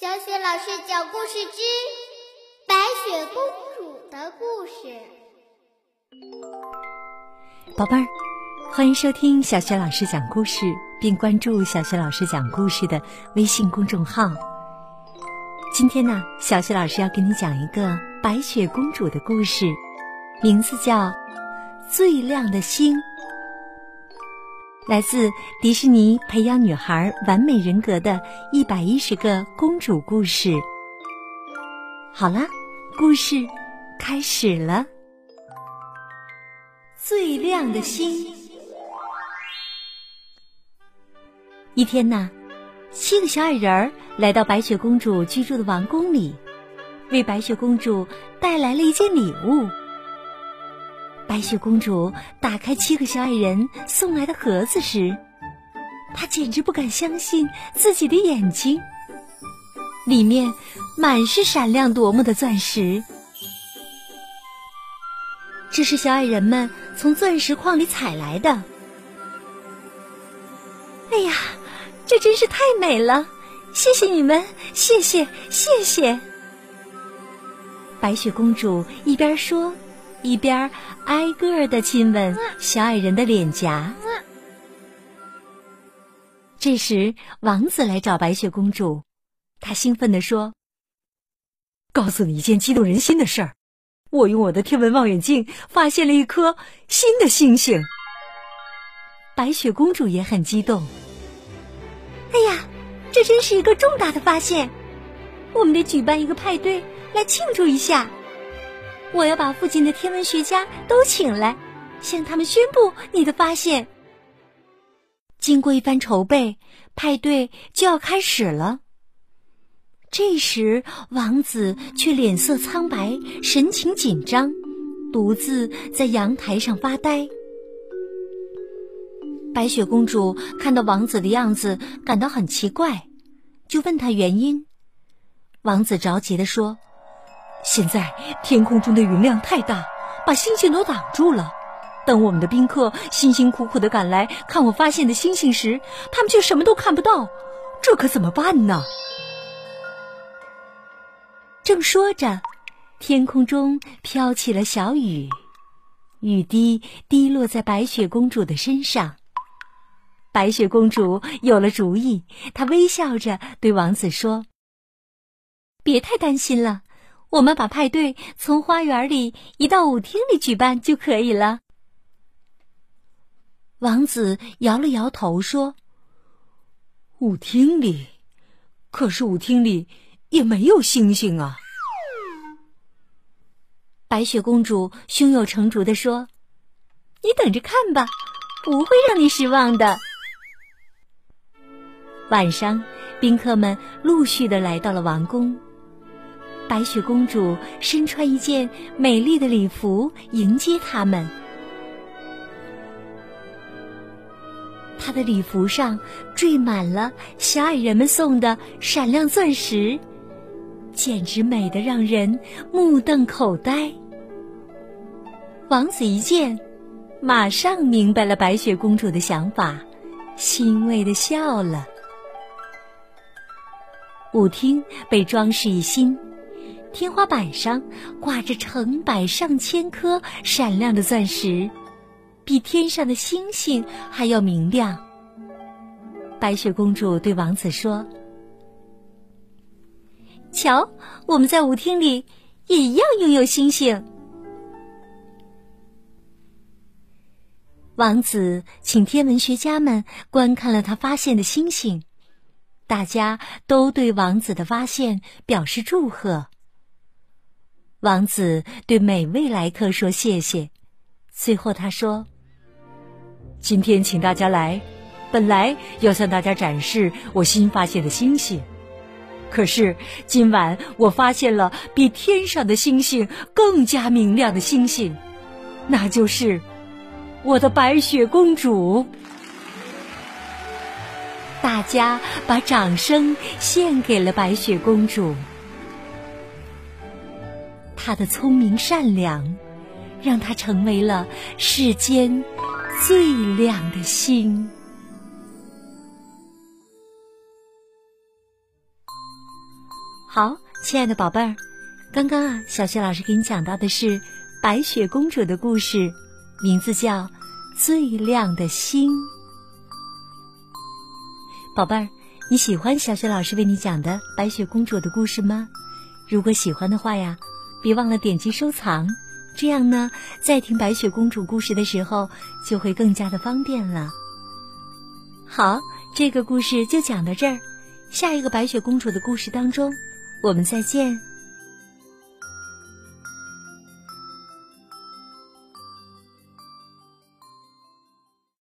小雪老师讲故事之白雪公主的故事。宝贝儿，欢迎收听小雪老师讲故事，并关注小雪老师讲故事的微信公众号。今天呢，小雪老师要给你讲一个白雪公主的故事，名字叫《最亮的星》。来自迪士尼培养女孩完美人格的一百一十个公主故事。好了，故事开始了。最亮的星。一天呐，七个小矮人儿来到白雪公主居住的王宫里，为白雪公主带来了一件礼物。白雪公主打开七个小矮人送来的盒子时，她简直不敢相信自己的眼睛。里面满是闪亮夺目的钻石，这是小矮人们从钻石矿里采来的。哎呀，这真是太美了！谢谢你们，谢谢，谢谢。白雪公主一边说。一边挨个的亲吻小矮人的脸颊。这时，王子来找白雪公主，他兴奋地说：“告诉你一件激动人心的事儿，我用我的天文望远镜发现了一颗新的星星。”白雪公主也很激动。哎呀，这真是一个重大的发现！我们得举办一个派对来庆祝一下。我要把附近的天文学家都请来，向他们宣布你的发现。经过一番筹备，派对就要开始了。这时，王子却脸色苍白，神情紧张，独自在阳台上发呆。白雪公主看到王子的样子，感到很奇怪，就问他原因。王子着急地说。现在天空中的云量太大，把星星都挡住了。等我们的宾客辛辛苦苦的赶来看我发现的星星时，他们却什么都看不到，这可怎么办呢？正说着，天空中飘起了小雨，雨滴滴落在白雪公主的身上。白雪公主有了主意，她微笑着对王子说：“别太担心了。”我们把派对从花园里移到舞厅里举办就可以了。王子摇了摇头说：“舞厅里，可是舞厅里也没有星星啊。”白雪公主胸有成竹的说：“你等着看吧，不会让你失望的。”晚上，宾客们陆续的来到了王宫。白雪公主身穿一件美丽的礼服迎接他们，她的礼服上缀满了小矮人们送的闪亮钻石，简直美得让人目瞪口呆。王子一见，马上明白了白雪公主的想法，欣慰的笑了。舞厅被装饰一新。天花板上挂着成百上千颗闪亮的钻石，比天上的星星还要明亮。白雪公主对王子说：“瞧，我们在舞厅里也一样拥有星星。”王子请天文学家们观看了他发现的星星，大家都对王子的发现表示祝贺。王子对每位来客说谢谢，最后他说：“今天请大家来，本来要向大家展示我新发现的星星，可是今晚我发现了比天上的星星更加明亮的星星，那就是我的白雪公主。”大家把掌声献给了白雪公主。他的聪明善良，让他成为了世间最亮的星。好，亲爱的宝贝儿，刚刚啊，小雪老师给你讲到的是白雪公主的故事，名字叫《最亮的星》。宝贝儿，你喜欢小雪老师为你讲的白雪公主的故事吗？如果喜欢的话呀，别忘了点击收藏，这样呢，在听白雪公主故事的时候就会更加的方便了。好，这个故事就讲到这儿，下一个白雪公主的故事当中，我们再见。